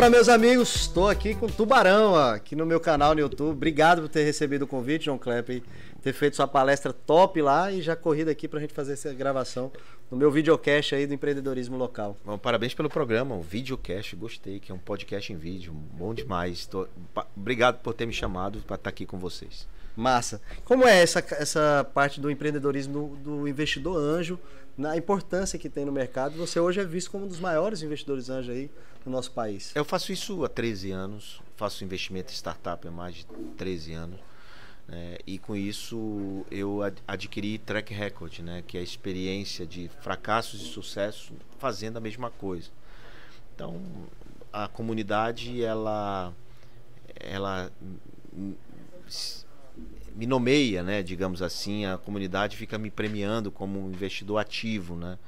Bora, meus amigos, estou aqui com Tubarão, aqui no meu canal no YouTube. Obrigado por ter recebido o convite, João Klepp, ter feito sua palestra top lá e já corrido aqui pra gente fazer essa gravação no meu videocast aí do empreendedorismo local. Bom, parabéns pelo programa, o videocast, gostei, que é um podcast em vídeo, bom demais. Tô... Obrigado por ter me chamado para estar aqui com vocês. Massa. Como é essa, essa parte do empreendedorismo do, do investidor anjo, na importância que tem no mercado? Você hoje é visto como um dos maiores investidores anjo aí no nosso país. Eu faço isso há 13 anos, faço investimento em startup há mais de 13 anos. Né? e com isso eu adquiri track record, né? que é a experiência de fracassos e sucessos fazendo a mesma coisa. Então a comunidade ela ela me nomeia, né, digamos assim, a comunidade fica me premiando como um investidor ativo, né,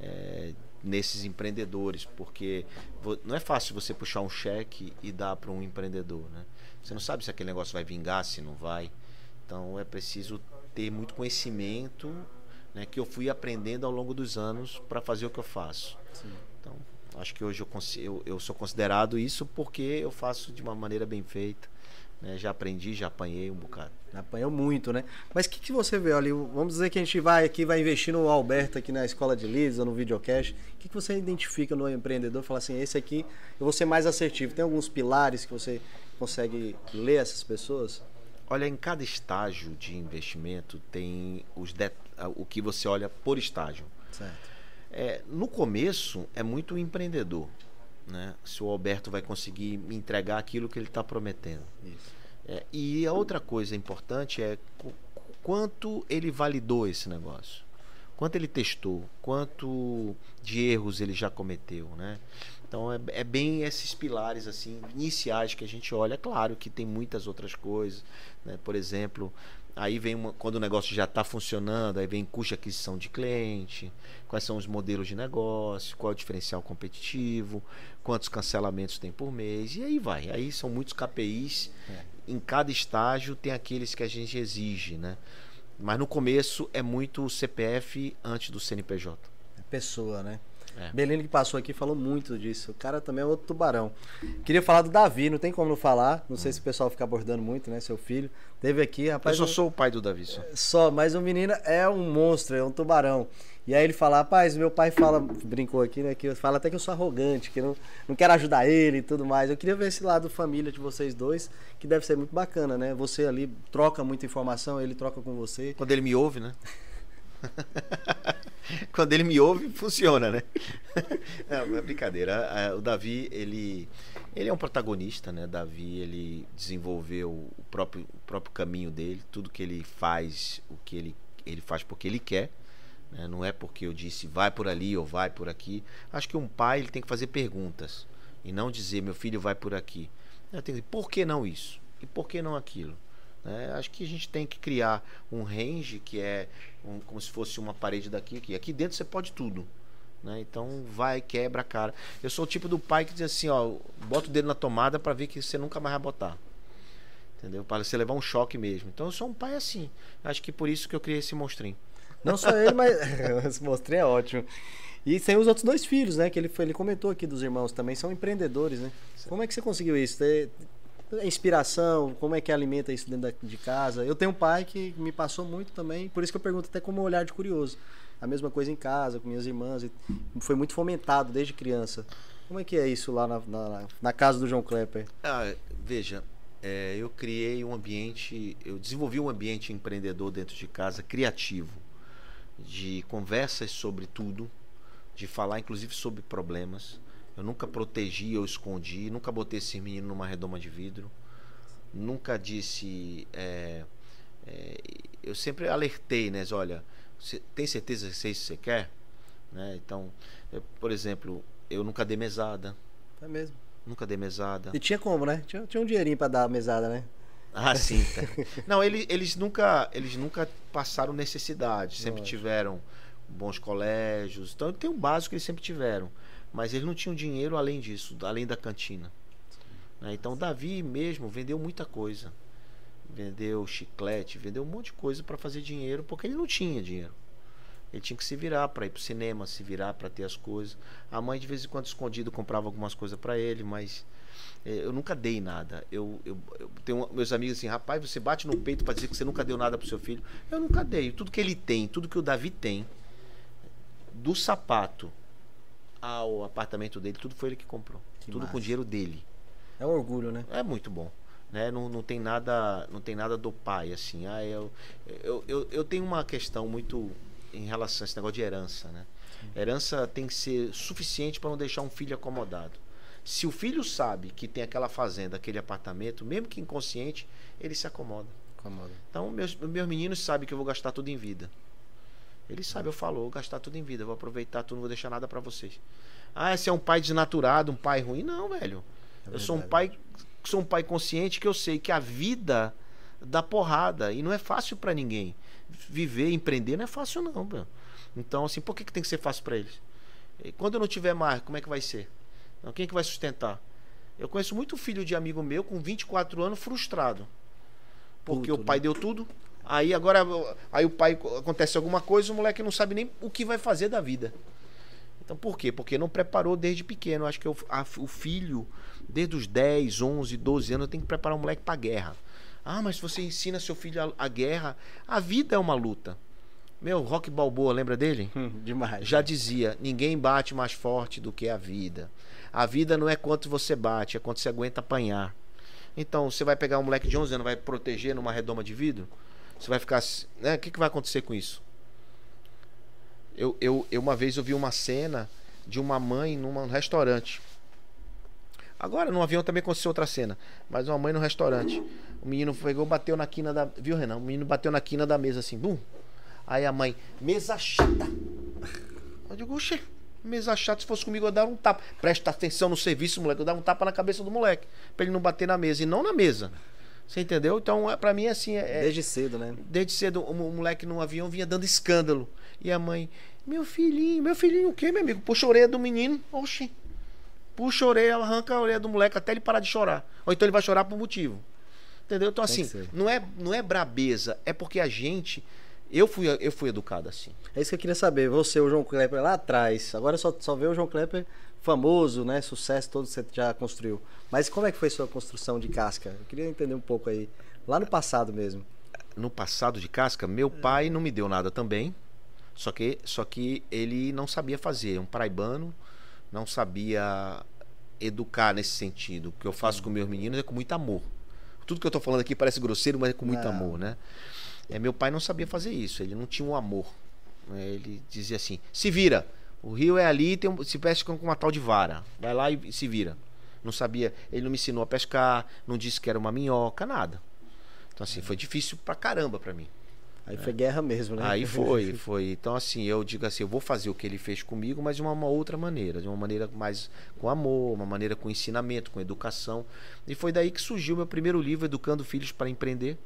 é, nesses empreendedores, porque não é fácil você puxar um cheque e dar para um empreendedor, né? Você não sabe se aquele negócio vai vingar, se não vai. Então é preciso ter muito conhecimento, né, que eu fui aprendendo ao longo dos anos para fazer o que eu faço. Sim. Então acho que hoje eu, eu, eu sou considerado isso porque eu faço de uma maneira bem feita né? Já aprendi, já apanhei um bocado. Apanhou muito, né? Mas o que, que você vê ali? Vamos dizer que a gente vai aqui, vai investir no Alberto aqui na escola de leads ou no videocast. O que, que você identifica no empreendedor? Fala assim, esse aqui eu vou ser mais assertivo. Tem alguns pilares que você consegue ler essas pessoas? Olha, em cada estágio de investimento tem os det... o que você olha por estágio. Certo. É, no começo é muito empreendedor né? Se o Alberto vai conseguir me entregar aquilo que ele está prometendo. É, e a outra coisa importante é quanto ele validou esse negócio, quanto ele testou, quanto de erros ele já cometeu, né? Então é, é, bem esses pilares assim iniciais que a gente olha. Claro que tem muitas outras coisas, né? Por exemplo, Aí vem uma, quando o negócio já está funcionando, aí vem custo de aquisição de cliente, quais são os modelos de negócio, qual é o diferencial competitivo, quantos cancelamentos tem por mês, e aí vai. Aí são muitos KPIs. É. Em cada estágio tem aqueles que a gente exige, né? Mas no começo é muito CPF antes do CNPJ. É pessoa, né? É. Que passou aqui falou muito disso. O cara também é outro tubarão. Queria falar do Davi, não tem como não falar. Não sei hum. se o pessoal fica abordando muito, né? Seu filho. Teve aqui, rapaz. Eu só sou o pai do Davi só. Só, mas o menino é um monstro, é um tubarão. E aí ele fala, rapaz, meu pai fala, brincou aqui, né? Que fala até que eu sou arrogante, que não, não quero ajudar ele e tudo mais. Eu queria ver esse lado família de vocês dois, que deve ser muito bacana, né? Você ali troca muita informação, ele troca com você. Quando ele me ouve, né? Quando ele me ouve, funciona, né? Não, é brincadeira. O Davi, ele, ele é um protagonista, né? Davi, ele desenvolveu o próprio, o próprio caminho dele. Tudo que ele faz, o que ele, ele faz porque ele quer. Né? Não é porque eu disse vai por ali ou vai por aqui. Acho que um pai ele tem que fazer perguntas e não dizer meu filho vai por aqui. Ele tem que dizer por que não isso? E por que não aquilo? Né? Acho que a gente tem que criar um range que é um, como se fosse uma parede daqui aqui. Aqui dentro você pode tudo. Né? Então vai, quebra a cara. Eu sou o tipo do pai que diz assim, ó, bota o dedo na tomada para ver que você nunca mais vai botar. Entendeu? Para você levar um choque mesmo. Então eu sou um pai assim. Acho que por isso que eu criei esse monstrinho. Não só ele, mas esse monstrinho é ótimo. E tem os outros dois filhos, né? Que ele, foi, ele comentou aqui dos irmãos também, são empreendedores, né? Como é que você conseguiu isso? Ter, inspiração, como é que alimenta isso dentro de casa. Eu tenho um pai que me passou muito também, por isso que eu pergunto até como olhar de curioso. A mesma coisa em casa, com minhas irmãs, foi muito fomentado desde criança. Como é que é isso lá na, na, na casa do João Klepper? Ah, veja, é, eu criei um ambiente, eu desenvolvi um ambiente empreendedor dentro de casa, criativo, de conversas sobre tudo, de falar inclusive sobre problemas eu nunca protegi ou escondi, nunca botei esse menino numa redoma de vidro, nunca disse. É, é, eu sempre alertei, né? Olha, você tem certeza que é isso que você quer? Né? Então, eu, por exemplo, eu nunca dei mesada. É mesmo? Nunca dei mesada. E tinha como, né? Tinha, tinha um dinheirinho para dar mesada, né? Ah, sim. Tá. Não, eles, eles, nunca, eles nunca passaram necessidade. Sempre Nossa. tiveram bons colégios. Então, tem um básico que eles sempre tiveram. Mas eles não tinham dinheiro além disso, além da cantina. Né? Então Davi mesmo vendeu muita coisa. Vendeu chiclete, vendeu um monte de coisa para fazer dinheiro, porque ele não tinha dinheiro. Ele tinha que se virar para ir pro cinema, se virar para ter as coisas. A mãe de vez em quando escondido comprava algumas coisas para ele, mas é, eu nunca dei nada. Eu, eu, eu, tenho meus amigos assim, rapaz, você bate no peito para dizer que você nunca deu nada pro seu filho. Eu nunca dei. Tudo que ele tem, tudo que o Davi tem, do sapato ao apartamento dele, tudo foi ele que comprou. Que tudo massa. com dinheiro dele. É um orgulho, né? É muito bom. Né? Não, não tem nada não tem nada do pai assim ah eu, eu, eu, eu tenho uma questão muito em relação a esse negócio de herança né herança tem que ser suficiente para não deixar um filho acomodado se o filho sabe que tem aquela fazenda, aquele apartamento, mesmo que inconsciente, ele se acomoda. acomoda. Então, meus, meus meninos sabem que eu vou gastar tudo em vida. Ele sabe, eu falo, vou gastar tudo em vida, vou aproveitar tudo, não vou deixar nada para vocês. Ah, esse é um pai desnaturado, um pai ruim? Não, velho. É eu sou um pai, sou um pai consciente que eu sei que a vida dá porrada e não é fácil para ninguém. Viver, empreender não é fácil não, velho. Então, assim, por que, que tem que ser fácil para eles? E quando eu não tiver mais, como é que vai ser? Então, quem é que vai sustentar? Eu conheço muito filho de amigo meu com 24 anos frustrado. Porque Puto, o pai né? deu tudo. Aí agora aí o pai acontece alguma coisa, o moleque não sabe nem o que vai fazer da vida. Então por quê? Porque não preparou desde pequeno. Eu acho que o, a, o filho, desde os 10, 11, 12 anos, tem que preparar o moleque para guerra. Ah, mas se você ensina seu filho a, a guerra, a vida é uma luta. Meu, Rock Balboa, lembra dele? Hum, demais. Já dizia: ninguém bate mais forte do que a vida. A vida não é quanto você bate, é quanto você aguenta apanhar. Então, você vai pegar um moleque de 11 anos, vai proteger numa redoma de vidro? Você vai ficar. Né? O que, que vai acontecer com isso? Eu, eu, eu uma vez eu vi uma cena de uma mãe num restaurante. Agora no avião também aconteceu outra cena, mas uma mãe no restaurante. O menino pegou, bateu na quina da, viu Renan? O menino bateu na quina da mesa assim, bum. Aí a mãe, mesa chata. Eu digo, oxe, Mesa chata, se fosse comigo, eu dar um tapa. Presta atenção no serviço, moleque. Eu dar um tapa na cabeça do moleque. Pra ele não bater na mesa. E não na mesa. Você entendeu? Então, é, pra mim, assim. É, é, desde cedo, né? Desde cedo, o, moleque no avião vinha dando escândalo. E a mãe, meu filhinho, meu filhinho o quê, meu amigo? Puxa a orelha do menino. Oxi. Puxa a orelha, arranca a orelha do moleque até ele parar de chorar. Ou então ele vai chorar por motivo. Entendeu? Então, assim, não é, não é brabeza, é porque a gente eu fui, eu fui educado assim. É isso que eu queria saber. Você, o João Klepper, lá atrás. Agora só, só vê o João Klepper famoso, né? Sucesso todo que você já construiu. Mas como é que foi sua construção de casca? Eu queria entender um pouco aí. Lá no passado mesmo. No passado de casca, meu pai não me deu nada também. Só que, só que ele não sabia fazer. Um paraibano não sabia educar nesse sentido. O que eu faço com meus meninos é com muito amor. Tudo que eu estou falando aqui parece grosseiro, mas é com muito não. amor, né? É, meu pai não sabia fazer isso, ele não tinha um amor. Né? Ele dizia assim: se vira, o rio é ali, tem um, se pesca com uma tal de vara, vai lá e se vira. Não sabia, ele não me ensinou a pescar, não disse que era uma minhoca, nada. Então, assim, foi difícil pra caramba pra mim. Aí foi guerra mesmo, né? Aí foi, foi. Então, assim, eu digo assim, eu vou fazer o que ele fez comigo, mas de uma, uma, outra maneira, de uma maneira mais com amor, uma maneira com ensinamento, com educação. E foi daí que surgiu meu primeiro livro, Educando Filhos para Empreender.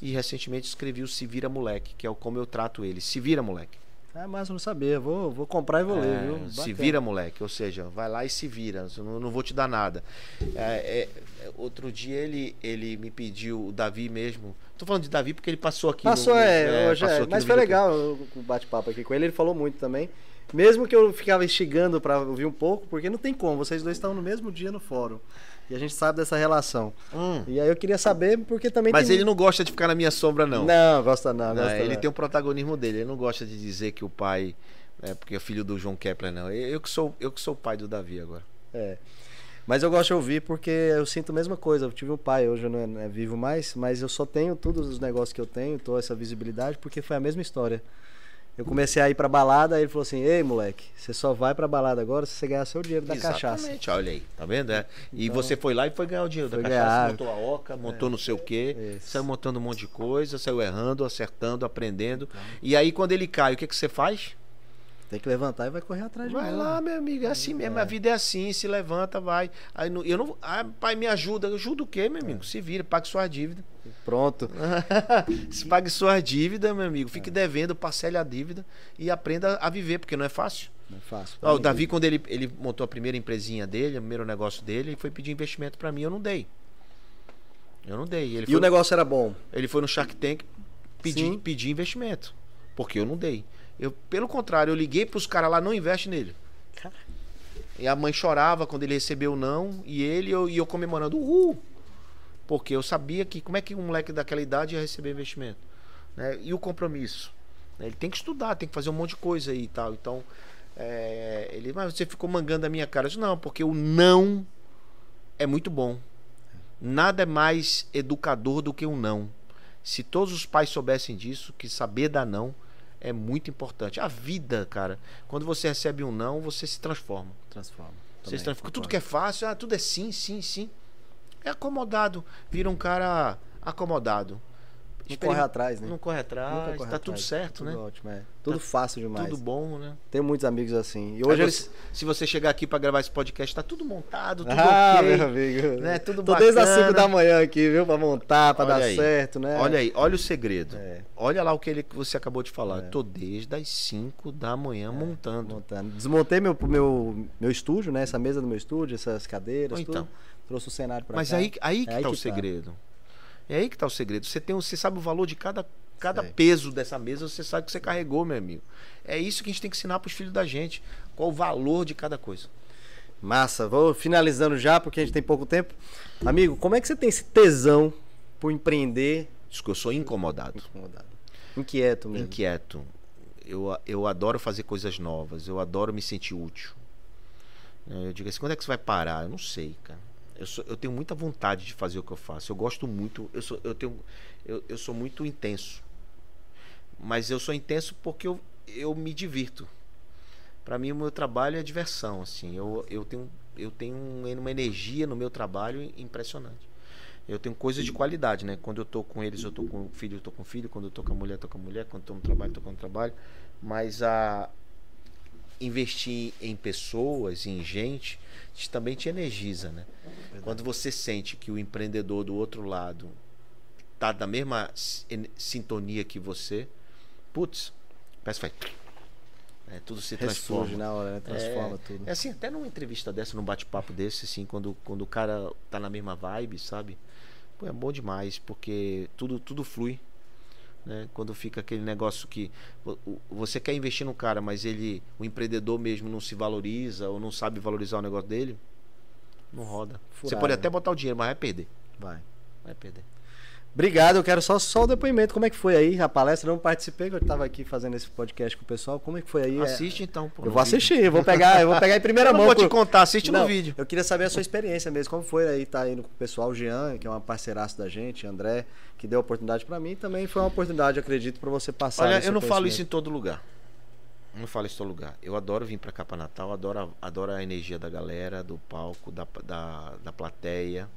E recentemente escrevi o Se Vira Moleque, que é como eu trato ele. Se Vira Moleque. É, mas não sabia. Vou, vou comprar e vou é, ler, viu? Bacana. Se vira, moleque. Ou seja, vai lá e se vira. Não, não vou te dar nada. É, é, outro dia ele, ele me pediu, o Davi mesmo. Tô falando de Davi porque ele passou aqui. Passou, no, é, é, hoje passou é. Mas foi legal o bate-papo aqui com ele. Ele falou muito também. Mesmo que eu ficava instigando para ouvir um pouco, porque não tem como. Vocês dois estão no mesmo dia no fórum. E a gente sabe dessa relação. Hum. E aí eu queria saber, porque também Mas tem... ele não gosta de ficar na minha sombra, não. Não, gosta não. não gosta ele não. tem um protagonismo dele. Ele não gosta de dizer que o pai. É porque é filho do João Kepler, não. Eu que sou, eu que sou o pai do Davi agora. É. Mas eu gosto de ouvir porque eu sinto a mesma coisa. Eu tive um pai, hoje eu não é, é vivo mais, mas eu só tenho todos os negócios que eu tenho, toda essa visibilidade, porque foi a mesma história. Eu comecei a ir pra balada, aí ele falou assim: Ei, moleque, você só vai pra balada agora se você ganhar seu dinheiro da Exatamente, cachaça. Exatamente, olha aí, tá vendo? É. E então, você foi lá e foi ganhar o dinheiro da cachaça, ganhar. montou a oca, montou é, não sei o quê, isso. saiu montando um monte de coisa, saiu errando, acertando, aprendendo. Então. E aí, quando ele cai, o que, que você faz? Tem que levantar e vai correr atrás de Vai lá, meu amigo, é assim mesmo. É. A vida é assim, se levanta, vai. Aí eu não, ah, pai, me ajuda. Ajuda o quê, meu amigo? É. Se vira, pague sua dívida. Pronto. se pague sua dívida, meu amigo. Fique é. devendo, parcele a dívida e aprenda a viver, porque não é fácil. Não é fácil. Ó, o Davi, quando ele, ele montou a primeira empresinha dele, o primeiro negócio dele, ele foi pedir investimento para mim, eu não dei. Eu não dei. Ele e o negócio era bom? Ele foi no Shark Tank pedir, pedir investimento. Porque eu não dei. Eu, pelo contrário, eu liguei pros caras lá, não investe nele. E a mãe chorava quando ele recebeu o não, e ele eu, e eu comemorando, uhul! Porque eu sabia que como é que um moleque daquela idade ia receber investimento. Né? E o compromisso. Né? Ele tem que estudar, tem que fazer um monte de coisa aí e tal. Então, é, ele, mas você ficou mangando a minha cara. Eu disse, não, porque o não é muito bom. Nada é mais educador do que um não. Se todos os pais soubessem disso, que saber dar não é muito importante. A vida, cara, quando você recebe um não, você se transforma. Transforma. Você se transforma. Tudo que é fácil, ah, tudo é sim, sim, sim. É acomodado. Vira um cara acomodado. Não corre atrás, né? Não corre atrás, corre tá atrás. tudo certo, tudo né? Ótimo, é. Tudo tá fácil demais. Tudo bom, né? Tenho muitos amigos assim. E hoje eles... Se você chegar aqui para gravar esse podcast, tá tudo montado, tudo ah, ok. meu amigo. Né? Tudo Tô desde as 5 da manhã aqui, viu? Pra montar, pra olha dar aí. certo, né? Olha aí, olha o segredo. É. Olha lá o que, ele, que você acabou de falar. É. Tô desde as 5 da manhã montando. Montando. Desmontei meu, meu, meu estúdio, né? Essa mesa do meu estúdio, essas cadeiras, Ou então. tudo. Trouxe o cenário pra Mas cá. aí, aí que É aí tá o que tá. É aí que tá o segredo. Você, tem, você sabe o valor de cada, cada Sei. peso dessa mesa, você sabe que você carregou, meu amigo. É isso que a gente tem que ensinar pros filhos da gente. Qual o valor de cada coisa. Massa, vou finalizando já, porque a gente tem pouco tempo. Amigo, como é que você tem esse tesão por empreender? Diz que eu sou incomodado. Incomodado. Inquieto mesmo. inquieto. Eu, eu adoro fazer coisas novas. Eu adoro me sentir útil. Eu digo assim, quando é que você vai parar? Eu não sei, cara. Eu, sou- eu tenho muita vontade de fazer o que eu faço. Eu gosto muito. Eu sou, eu tenho, eu, eu sou muito intenso. Mas eu sou intenso porque eu, eu me divirto. Para mim, o meu trabalho é diversão. Assim, eu, eu tenho, eu tenho um- uma energia no meu trabalho impressionante. Eu tenho coisas de qualidade, né? Quando eu tô com eles, eu tô com o filho, eu tô com o filho. Quando eu tô com a mulher, eu tô com a mulher. Quando eu tô no trabalho, eu tô com o trabalho. Mas a investir em pessoas, em gente, também te energiza, né? Quando você sente que o empreendedor do outro lado tá na mesma sintonia que você, putz, parece que vai. É, tudo se transforma. Ressurge na hora, né? Transforma tudo. É assim, até numa entrevista dessa, num bate-papo desse, assim, quando, quando o cara tá na mesma vibe, sabe? Pô, é bom demais, porque tudo, tudo flui. Né? Quando fica aquele negócio que você quer investir no cara, mas ele, o empreendedor mesmo não se valoriza ou não sabe valorizar o negócio dele, não roda. Você pode até botar o dinheiro, mas vai perder. Vai. Vai perder. Obrigado, eu quero só, só o depoimento. Como é que foi aí a palestra? Eu não participei, que eu estava aqui fazendo esse podcast com o pessoal. Como é que foi aí? É, Assiste então. pô, Eu vou vídeo. assistir, eu vou pegar, eu vou pegar em primeira Eu mão. vou te contar, assiste Não, no vídeo. Eu queria saber a sua experiência mesmo. Como foi aí estar indo com o pessoal, o Jean, que é um parceiraço da gente, André, que deu a oportunidade para mim. Também foi uma oportunidade, acredito, para você passar. Olha, eu não falo isso em todo lugar. Eu não falo isso em todo lugar. Eu adoro vir pra cá pra Natal, adoro, a- adoro a energia da galera, do palco, da, da, da plateia.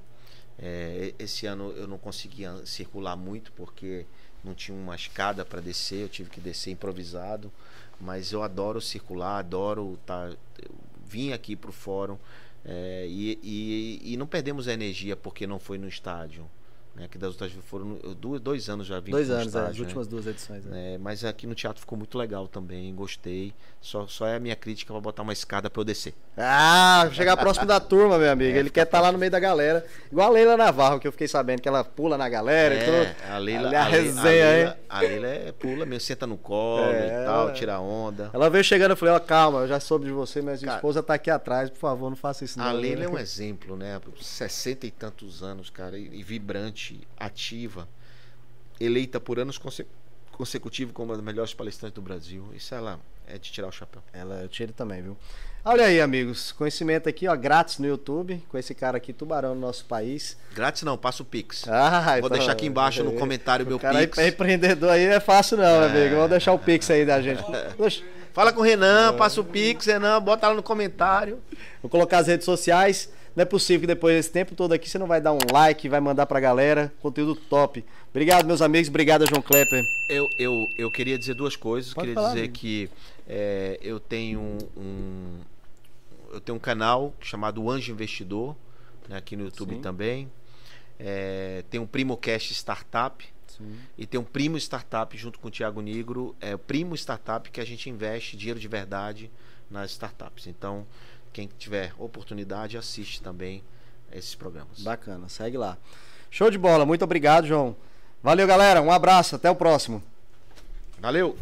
É, esse ano eu não conseguia circular muito porque não tinha uma escada para descer, eu tive que descer improvisado. Mas eu adoro circular, adoro tá, vim aqui pro fórum é, e, e, e não perdemos a energia porque não foi no estádio. Né, que das outras foram dois, dois anos já vim Dois anos, é, estádio, as né? últimas duas edições. né? É, mas aqui no teatro ficou muito legal também, gostei. Só, só é a minha crítica pra botar uma escada pra eu descer. Ah, chegar próximo da turma, meu amigo. É, Ele quer estar lá no meio da galera. Igual a Leila Navarro, que eu fiquei sabendo que ela pula na galera e É, tudo. a Leila, a a resenha, a Leila, a Leila é pula mesmo, senta no colo É, e tal, ela- tira onda. Ela veio chegando, eu falei, ó, calma, eu já soube de você, mas minha Cara, esposa tá aqui atrás, por favor, não faça isso não. A Leila é um exemplo, né? 60 e tantos anos, cara, e, e vibrante, ativa, eleita por anos conse- consecutivos como uma das melhores palestrantes do Brasil. Isso ela é de tirar o chapéu. Ela, eu tiro também, viu? Olha aí, amigos, conhecimento aqui, ó, grátis no YouTube, com esse cara aqui, tubarão no nosso país. Grátis não, passa o Pix. Ah, Vou deixar aqui embaixo no comentário o meu cara Pix. é empreendedor aí é fácil não, meu amigo. Vamos deixar o Pix aí da gente. Fala com o Renan, passa o Pix, Renan, bota lá no comentário. Vou colocar as redes sociais. Não é possível que depois desse tempo todo aqui você não vai dar um like, vai mandar pra galera. Conteúdo top. Obrigado, meus amigos. Obrigado, João Klepper. Eu, eu, eu queria dizer duas coisas. Pode queria falar, dizer amigo. que é, eu tenho um eu tenho um canal chamado Anjo Investidor né, aqui no YouTube Sim. também. É, tem um PrimoCast Startup e tem um Primo Startup junto com o Thiago Negro. É o Primo Startup que a gente investe dinheiro de verdade nas startups. Então, quem tiver oportunidade, assiste também esses programas. Bacana, segue lá. Show de bola. Muito obrigado, João. Valeu, galera. Um abraço. Até o próximo. Valeu!